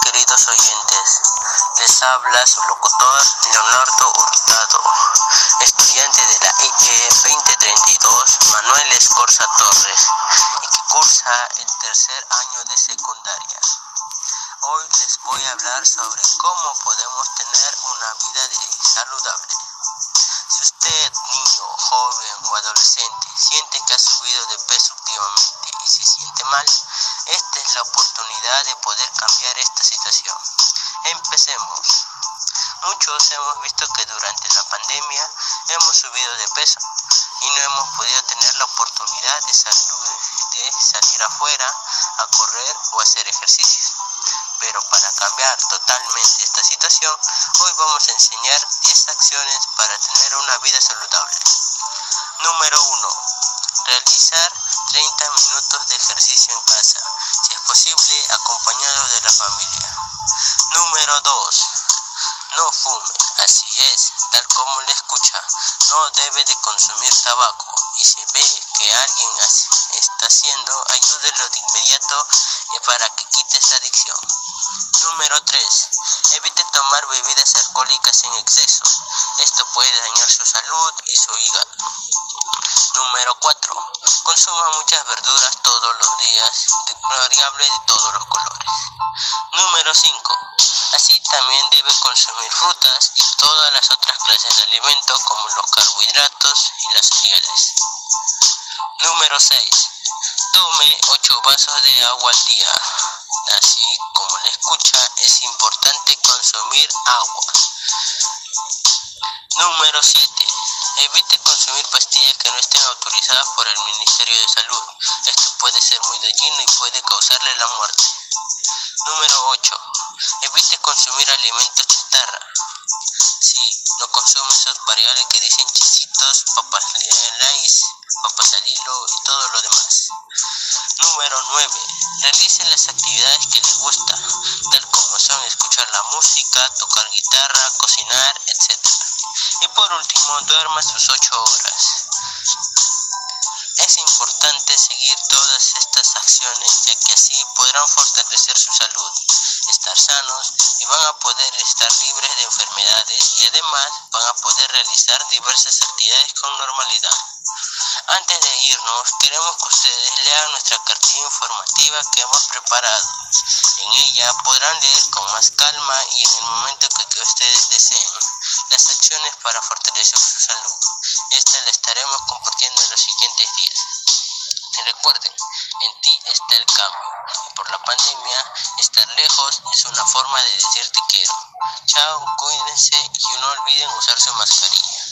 queridos oyentes. Les habla su locutor Leonardo Hurtado, estudiante de la IE 2032 Manuel Escorza Torres y que cursa el tercer año de secundaria. Hoy les voy a hablar sobre cómo podemos tener una vida saludable. Si usted, niño, joven adolescente, siente que ha subido de peso últimamente y se siente mal, esta es la oportunidad de poder cambiar esta situación. Empecemos. Muchos hemos visto que durante la pandemia hemos subido de peso y no hemos podido tener la oportunidad de, de salir afuera a correr o hacer ejercicios. Pero para cambiar totalmente esta situación, hoy vamos a enseñar 10 acciones para tener una vida saludable. Número 1. Realizar 30 minutos de ejercicio en casa, si es posible acompañado de la familia. Número 2. No fume, así es, tal como le escucha, no debe de consumir tabaco y si ve que alguien está haciendo, ayúdelo de inmediato para que quite esa adicción. Número 3. Evite tomar bebidas alcohólicas en exceso. Esto puede dañar su salud y su hígado. Número 4. Consuma muchas verduras todos los días, de variable de todos los colores. Número 5. Así también debe consumir frutas y todas las otras clases de alimentos como los carbohidratos y las cereales. Número 6. Tome 8 vasos de agua al día. Así como le escucha, es importante consumir agua. Número 7. Evite consumir pastillas que no estén autorizadas por el Ministerio de Salud. Esto puede ser muy dañino y puede causarle la muerte. Número 8. Evite consumir alimentos chatarra. Si no consume esos variables que dicen chisitos, papas lays, papas al hilo y todo lo demás. Número 9. Realice las actividades que le gusta, escuchar la música, tocar guitarra, cocinar, etc. Y por último, duerma sus 8 horas. Es importante seguir todas estas acciones ya que así podrán fortalecer su salud, estar sanos y van a poder estar libres de enfermedades y además van a poder realizar diversas actividades con normalidad. Antes de irnos, queremos que ustedes lean nuestra cartilla informativa que hemos preparado. En ella podrán leer con más calma y en el momento que, ustedes deseen las acciones para fortalecer su salud. Esta la estaremos compartiendo en los siguientes días. Y recuerden, en ti está el cambio. Por la pandemia, estar lejos es una forma de decir te quiero. Chao, cuídense y no olviden usar su mascarilla.